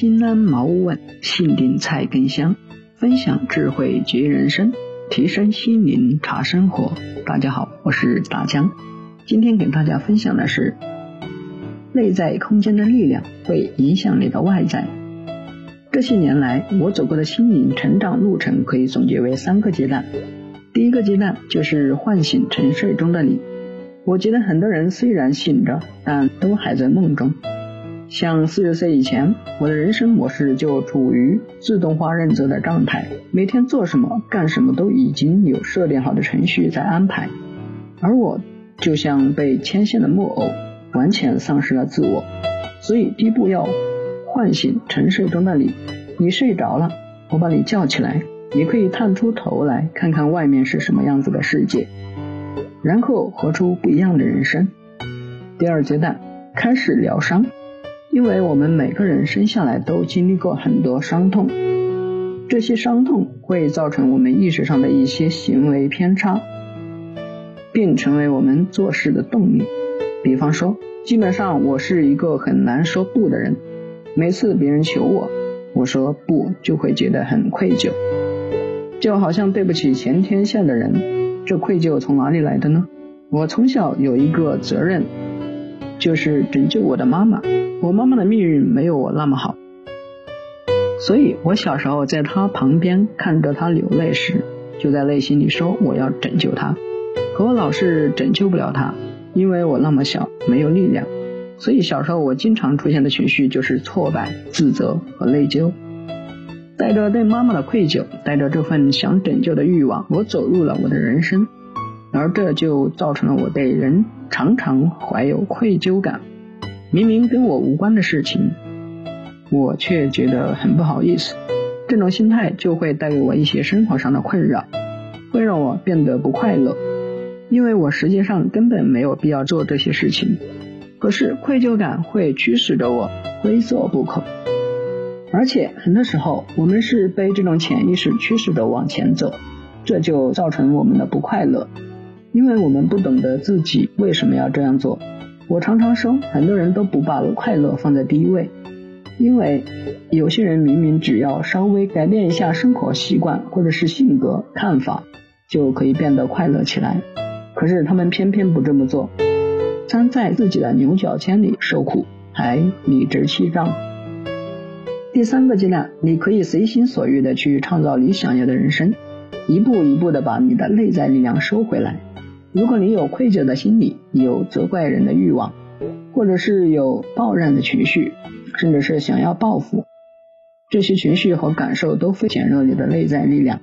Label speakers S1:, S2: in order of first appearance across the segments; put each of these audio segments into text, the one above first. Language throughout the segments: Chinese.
S1: 心安茅屋稳，信定菜根香。分享智慧觉人生，提升心灵茶生活。大家好，我是大江。今天给大家分享的是，内在空间的力量会影响你的外在。这些年来，我走过的心灵成长路程可以总结为三个阶段。第一个阶段就是唤醒沉睡中的你。我觉得很多人虽然醒着，但都还在梦中。像四十岁以前，我的人生模式就处于自动化认责的状态，每天做什么、干什么都已经有设定好的程序在安排，而我就像被牵线的木偶，完全丧失了自我。所以第一步要唤醒沉睡中的你，你睡着了，我把你叫起来，你可以探出头来看看外面是什么样子的世界，然后活出不一样的人生。第二阶段开始疗伤。因为我们每个人生下来都经历过很多伤痛，这些伤痛会造成我们意识上的一些行为偏差，并成为我们做事的动力。比方说，基本上我是一个很难说不的人，每次别人求我，我说不就会觉得很愧疚，就好像对不起全天下的人。这愧疚从哪里来的呢？我从小有一个责任。就是拯救我的妈妈。我妈妈的命运没有我那么好，所以我小时候在她旁边看着她流泪时，就在内心里说我要拯救她。可我老是拯救不了她，因为我那么小，没有力量。所以小时候我经常出现的情绪就是挫败、自责和内疚。带着对妈妈的愧疚，带着这份想拯救的欲望，我走入了我的人生。而这就造成了我对人常常怀有愧疚感，明明跟我无关的事情，我却觉得很不好意思。这种心态就会带给我一些生活上的困扰，会让我变得不快乐，因为我实际上根本没有必要做这些事情。可是愧疚感会驱使着我非做不可，而且很多时候我们是被这种潜意识驱使着往前走，这就造成我们的不快乐。因为我们不懂得自己为什么要这样做，我常常说，很多人都不把快乐放在第一位，因为有些人明明只要稍微改变一下生活习惯或者是性格看法，就可以变得快乐起来，可是他们偏偏不这么做，站在自己的牛角尖里受苦，还理直气壮。第三个阶段，你可以随心所欲的去创造你想要的人生，一步一步的把你的内在力量收回来。如果你有愧疚的心理，有责怪人的欲望，或者是有抱怨的情绪，甚至是想要报复，这些情绪和感受都会减弱你的内在力量。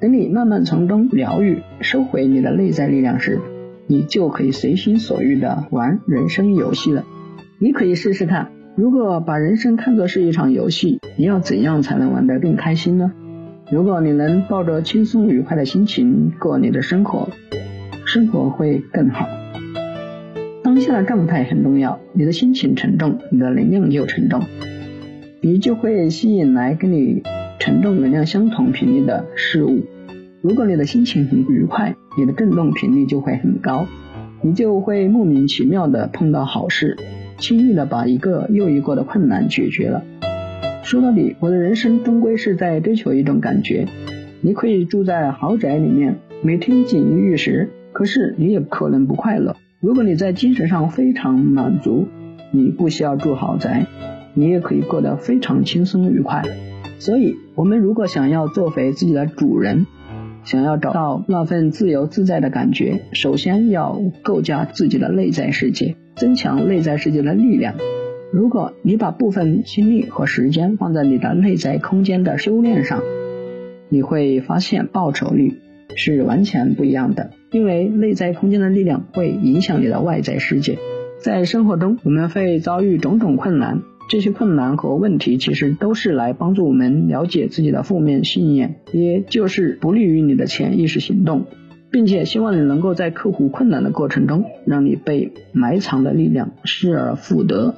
S1: 等你慢慢从中疗愈、收回你的内在力量时，你就可以随心所欲的玩人生游戏了。你可以试试看，如果把人生看作是一场游戏，你要怎样才能玩得更开心呢？如果你能抱着轻松愉快的心情过你的生活。生活会更好。当下的状态很重要，你的心情沉重，你的能量就沉重，你就会吸引来跟你沉重能量相同频率的事物。如果你的心情很愉快，你的振动频率就会很高，你就会莫名其妙的碰到好事，轻易的把一个又一个的困难解决了。说到底，我的人生终归是在追求一种感觉。你可以住在豪宅里面，每天锦衣玉食。可是你也可能不快乐。如果你在精神上非常满足，你不需要住豪宅，你也可以过得非常轻松愉快。所以，我们如果想要做回自己的主人，想要找到那份自由自在的感觉，首先要构架自己的内在世界，增强内在世界的力量。如果你把部分精力和时间放在你的内在空间的修炼上，你会发现报酬率。是完全不一样的，因为内在空间的力量会影响你的外在世界。在生活中，我们会遭遇种种困难，这些困难和问题其实都是来帮助我们了解自己的负面信念，也就是不利于你的潜意识行动，并且希望你能够在克服困难的过程中，让你被埋藏的力量失而复得。